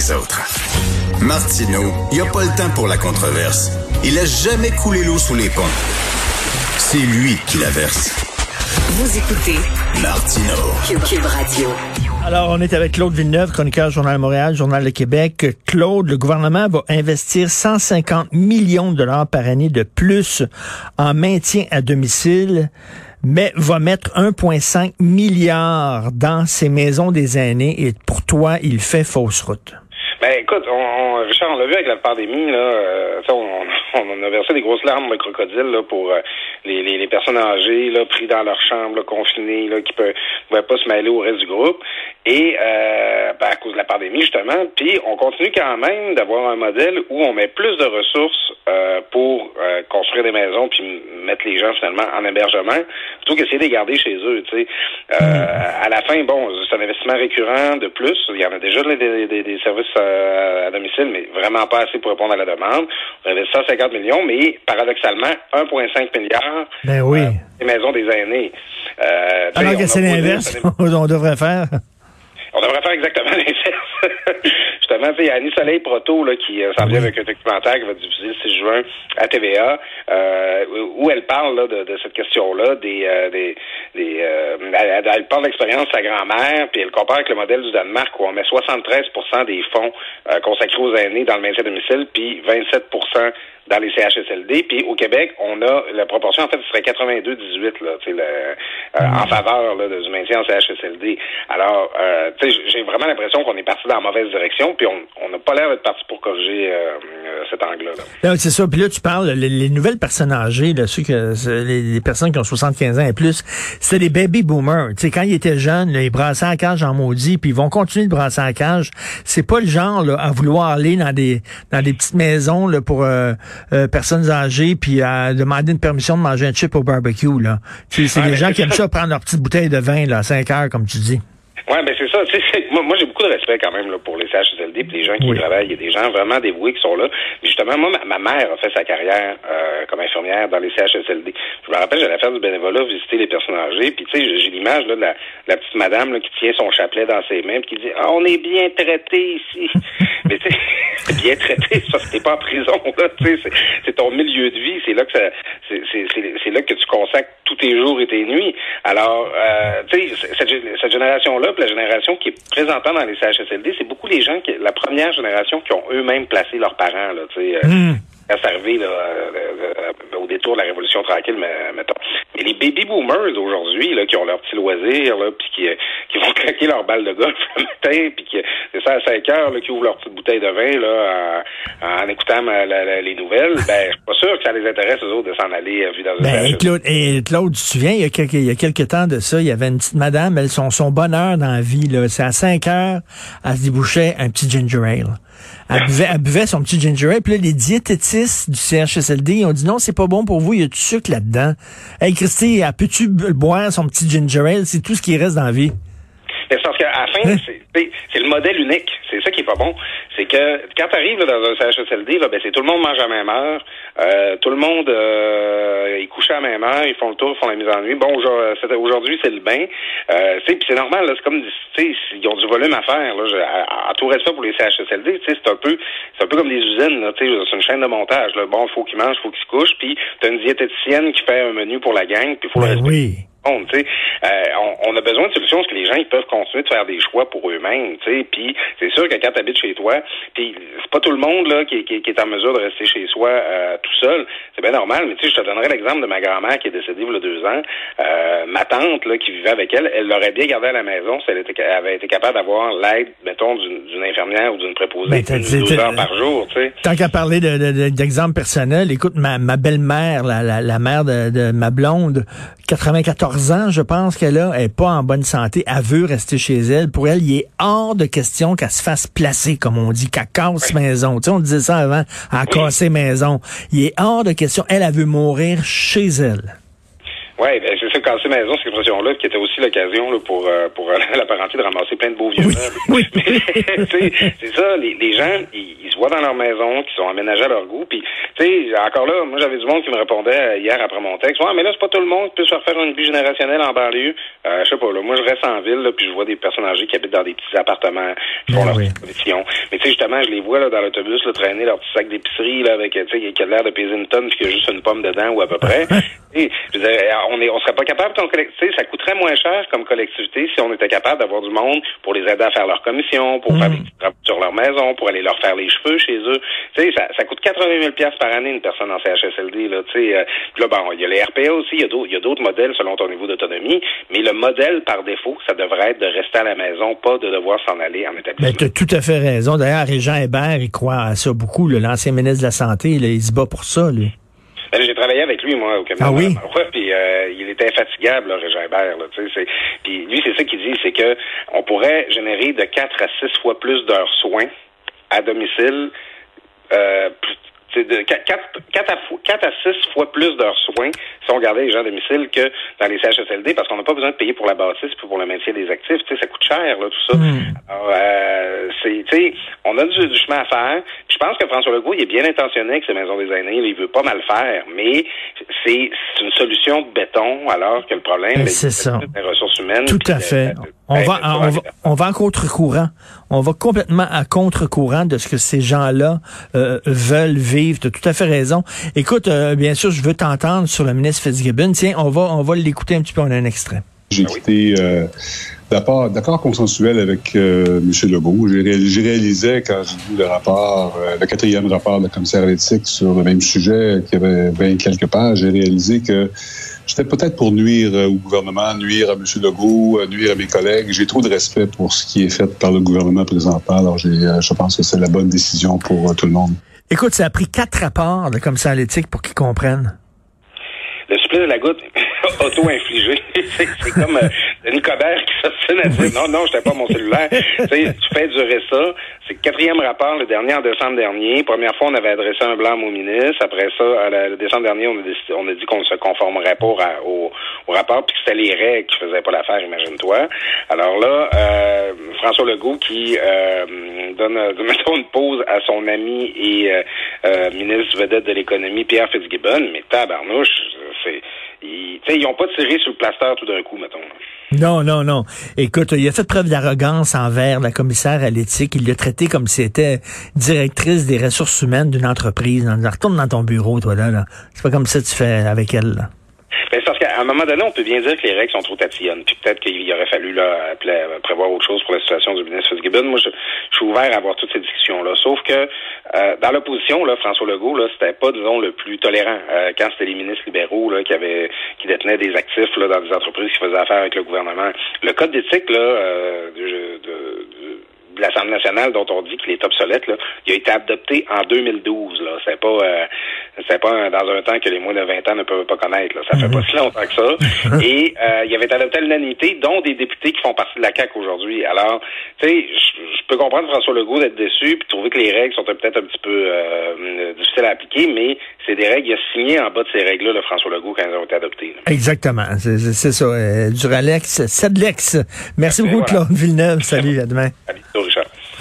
les autres. Martineau, il n'y a pas le temps pour la controverse. Il a jamais coulé l'eau sous les ponts. C'est lui qui la verse. Vous écoutez Martino. Cube Radio. Alors, on est avec Claude Villeneuve, chroniqueur Journal de Montréal, Journal de Québec. Claude, le gouvernement va investir 150 millions de dollars par année de plus en maintien à domicile, mais va mettre 1,5 milliard dans ces maisons des aînés et pour toi, il fait fausse route. Ben écoute, on, on, Richard, on l'a vu avec la pandémie, là, euh, on, on, a versé des grosses larmes de crocodile là, pour euh, les, les, les, personnes âgées là, pris dans leur chambre, là, confinées, là, qui ne pouvaient pas se mêler au reste du groupe. Et euh, ben, à cause de la pandémie, justement, puis on continue quand même d'avoir un modèle où on met plus de ressources euh, pour euh, construire des maisons puis mettre les gens finalement en hébergement, plutôt qu'essayer de les garder chez eux. Tu sais. à la fin, bon, c'est un investissement récurrent de plus. Il y en a déjà des, des, des services à domicile, mais vraiment pas assez pour répondre à la demande. On investit 150 millions, mais paradoxalement, 1,5 milliard ben oui. Euh, des maisons des aînés. Euh, Alors que c'est l'inverse, on devrait faire. On devrait faire exactement l'inverse. Justement, il y a Annie Soleil Proto là, qui euh, s'en vient avec un documentaire qui va diffuser le 6 juin à TVA, euh, où elle parle là, de, de, cette question-là, des, euh, des, des euh, elle, elle, parle de l'expérience de sa grand-mère, puis elle compare avec le modèle du Danemark où on met 73% des fonds euh, consacrés aux aînés dans le maintien à domicile, puis 27 dans les CHSLD. Puis au Québec, on a la proportion, en fait, ce serait 82-18 là, le, euh, en faveur là, du maintien en CHSLD. Alors, euh, j'ai vraiment l'impression qu'on est parti dans la mauvaise direction, puis on n'a pas l'air d'être parti pour corriger euh, cet angle-là. C'est ça. Puis là, tu parles, les, les, nouvelles personnes âgées, là, ceux que, les, les, personnes qui ont 75 ans et plus, c'est des baby boomers. Sais, quand ils étaient jeunes, là, ils brassaient la cage en maudit, puis ils vont continuer de brasser la cage. C'est pas le genre là, à vouloir aller dans des dans des petites maisons là, pour euh, personnes âgées puis à demander une permission de manger un chip au barbecue. là. C'est des gens qui aiment ça prendre leur petite bouteille de vin là, à 5 heures, comme tu dis. Oui, ben c'est ça. Moi, moi j'ai beaucoup de respect quand même là, pour les CHSLD et les gens qui y travaillent. Il y a des gens vraiment dévoués qui sont là. Mais justement, moi, ma, ma mère a fait sa carrière euh, comme infirmière dans les CHSLD. Je me rappelle, j'allais faire du bénévolat, visiter les personnes âgées. Puis tu sais, j'ai l'image de la, la, petite madame là, qui tient son chapelet dans ses mains puis qui dit ah, On est bien traité ici. mais tu sais, bien traité, c'est parce que t'es pas en prison. là. C'est ton milieu de vie. C'est là que ça, c'est là que tu consacres tous tes jours et tes nuits. Alors, euh, tu sais, cette, cette génération-là, la génération qui est présentant dans les CHSLD, c'est beaucoup les gens qui, la première génération qui ont eux-mêmes placé leurs parents, là, tu sais. Mmh. À servir là, euh, au détour de la Révolution tranquille, mettons. Mais les baby boomers aujourd'hui, là, qui ont leur petit loisir, là, puis qui, qui vont craquer leur balle de golf le matin, puis qui c'est ça à 5 heures, là, qui ouvrent leur petite bouteille de vin là, en, en écoutant ma, la, la, les nouvelles, ben je suis pas sûr que ça les intéresse eux autres de s'en aller euh, vivre dans ben, et Claude, et Claude, tu te souviens, il y, a quelques, il y a quelques temps de ça, il y avait une petite madame, elle, son, son bonheur dans la vie, là, c'est à 5 heures, elle se débouchait un petit ginger ale. Elle buvait, elle buvait, son petit ginger ale. Puis là, les diététistes du CHSLD ils ont dit non, c'est pas bon pour vous, il y a du sucre là-dedans? Hey, Christy, peux-tu boire son petit ginger ale? C'est tout ce qui reste dans la vie. Mais parce qu'à la fin, c'est le modèle unique. C'est ça qui est pas bon. C'est que quand tu arrives dans un CHSLD, là, ben, c'est tout le monde mange à la même heure. Euh, tout le monde euh, est couché à la même heure. Ils font le tour, ils font la mise en nuit. Bon, aujourd'hui, c'est le bain. Euh, c'est normal. C'est comme ils ont du volume à faire. Là, à, à, tout respect pour les CHSLD, c'est un peu c'est un peu comme des usines. C'est une chaîne de montage. Là. Bon, il faut qu'ils mangent, il faut qu'ils se couchent. Puis tu as une diététicienne qui fait un menu pour la gang. Puis faut ben le oui. On, euh, on, on, a besoin de solutions parce que les gens ils peuvent continuer de faire des choix pour eux-mêmes. Puis c'est sûr que quand tu habites chez toi, puis c'est pas tout le monde là qui, qui, qui, est en mesure de rester chez soi euh, tout seul. C'est bien normal, mais tu sais, je te donnerai l'exemple de ma grand-mère qui est décédée il y a deux ans. Euh, ma tante là, qui vivait avec elle, elle l'aurait bien gardée à la maison si elle était, avait été capable d'avoir l'aide, mettons, d'une infirmière ou d'une préposée deux heures par jour. sais. Tant qu'à parler d'exemple de, personnel, écoute, ma, ma belle-mère, la, la, la, mère de, de ma blonde, 94 ans, je pense qu'elle a, elle est pas en bonne santé, elle veut rester chez elle. Pour elle, il est hors de question qu'elle se fasse placer, comme on dit, qu'elle casse maison. Tu sais, on disait ça avant, à casser maison. Il est hors de question. Elle, elle veut mourir chez elle. Oui, ben c'est casser maison, cette expression-là, qui était aussi l'occasion pour, euh, pour la parenté de ramasser plein de beaux vieux oui, c'est ça, les, les gens, ils, se voient dans leur maison, qui sont aménagés à leur goût, puis, tu sais, encore là, moi, j'avais du monde qui me répondait hier après mon texte, ouais, mais là, c'est pas tout le monde qui peut se faire une vie générationnelle en banlieue. Euh, je sais pas, là, moi, je reste en ville, là, puis je vois des personnes âgées qui habitent dans des petits appartements, qui font ben leur oui. Mais tu sais, justement, je les vois, là, dans l'autobus, là, traîner leur petit sac d'épicerie, là, avec, tu sais, qui a l'air de peser une tonne, puis qu'il y a juste une pomme dedans, ou à peu près. Et, je on est, on serait pas capable comme collectivité, ça coûterait moins cher comme collectivité si on était capable d'avoir du monde pour les aider à faire leur commission, pour faire mm. des travaux sur leur maison, pour aller leur faire les cheveux chez eux. Tu sais, ça, ça coûte 80 000 pièces par année une personne en CHSLD là. Tu sais, euh, là, bon, il y a les RPA aussi, il y a d'autres modèles selon ton niveau d'autonomie, mais le modèle par défaut, ça devrait être de rester à la maison, pas de devoir s'en aller en établissement. tu as tout à fait raison. D'ailleurs, Régent Hébert, il croit à ça beaucoup. L'ancien ministre de la Santé, là, il se bat pour ça, lui. Ben, j'ai travaillé avec lui, moi, au cabinet. Ah oui? Puis euh, il était infatigable, là, Régin Hébert. Là, puis lui, c'est ça qu'il dit, c'est que on pourrait générer de 4 à 6 fois plus d'heures soins à domicile euh, c'est de 4, 4, à, 4 à 6 fois plus d'heures soins si on regardait les gens à domicile que dans les CHSLD parce qu'on n'a pas besoin de payer pour la bâtisse puis pour le maintien des actifs. Tu sais, ça coûte cher, là, tout ça. Hmm. Alors, euh, c'est, tu sais, on a du, chemin à faire. je pense que François Legault, il est bien intentionné avec ses maisons des aînés. Il veut pas mal faire, mais c'est, une solution de béton alors que le problème, c'est ça. des ressources humaines. Tout à fait. On va, on, va, on va en contre-courant. On va complètement à contre-courant de ce que ces gens-là euh, veulent vivre. Tu as tout à fait raison. Écoute, euh, bien sûr, je veux t'entendre sur le ministre Fitzgibbon. Tiens, on va, on va l'écouter un petit peu. On a un extrait. J'ai été euh, d'accord consensuel avec euh, M. Legault. J'ai réalisé quand j'ai vu le rapport, euh, le quatrième rapport de la commissaire à l'éthique sur le même sujet, qui avait 20 quelques pages, j'ai réalisé que c'était peut-être pour nuire euh, au gouvernement, nuire à M. Legault, euh, nuire à mes collègues. J'ai trop de respect pour ce qui est fait par le gouvernement présentement. Alors, euh, je pense que c'est la bonne décision pour tout le monde. Écoute, ça a pris quatre rapports de commissaire à l'éthique pour qu'ils comprennent. Le supplice de la goutte auto-infligé. c'est comme une Coderre qui s'obstine à dire non, non, j'étais pas mon cellulaire. tu fais durer ça. C'est le quatrième rapport, le dernier en décembre dernier. Première fois, on avait adressé un blâme au ministre. Après ça, le décembre dernier, on a, décidé, on a dit qu'on ne se conformerait pas au, au, rapport, puis que c'était les règles qui faisaient pas l'affaire, imagine-toi. Alors là, euh, François Legault qui euh, donne, mettons, une pause à son ami et euh, euh, ministre vedette de l'économie, Pierre Fitzgibbon, mais tabarnouche, c'est ils, ils ont pas tiré sur le plaster tout d'un coup, mettons. Non, non, non. Écoute, il a fait preuve d'arrogance envers la commissaire à l'éthique. Il l'a traité comme si c'était directrice des ressources humaines d'une entreprise. Retourne dans ton bureau, toi, là. là. C'est pas comme ça que tu fais avec elle, là. Ben, parce qu'à un moment donné, on peut bien dire que les règles sont trop tatillonnes. Puis peut-être qu'il aurait fallu là, prévoir autre chose pour la situation du ministre Fitzgibbon. Moi, je, suis ouvert à avoir toutes ces discussions-là. Sauf que euh, dans l'opposition, là, François Legault, là, c'était pas, disons, le plus tolérant. Euh, quand c'était les ministres libéraux là, qui avaient qui détenaient des actifs là, dans des entreprises qui faisaient affaire avec le gouvernement. Le code d'éthique là, euh, nationale dont on dit qu'il est obsolète, là, il a été adopté en 2012. Là. C'est pas euh, c'est pas dans un temps que les moins de 20 ans ne peuvent pas connaître. Là. Ça fait pas si longtemps que ça. Et euh, il avait été adopté à l'unanimité, dont des députés qui font partie de la CAQ aujourd'hui. Alors, tu sais, je peux comprendre François Legault d'être déçu puis trouver que les règles sont peut-être un petit peu euh, difficiles à appliquer, mais c'est des règles. Il a signé en bas de ces règles-là, le François Legault, quand elles ont été adoptées. Exactement. C'est ça. Duralex, Sedlex. Merci beaucoup, Claude Villeneuve. Salut, à demain.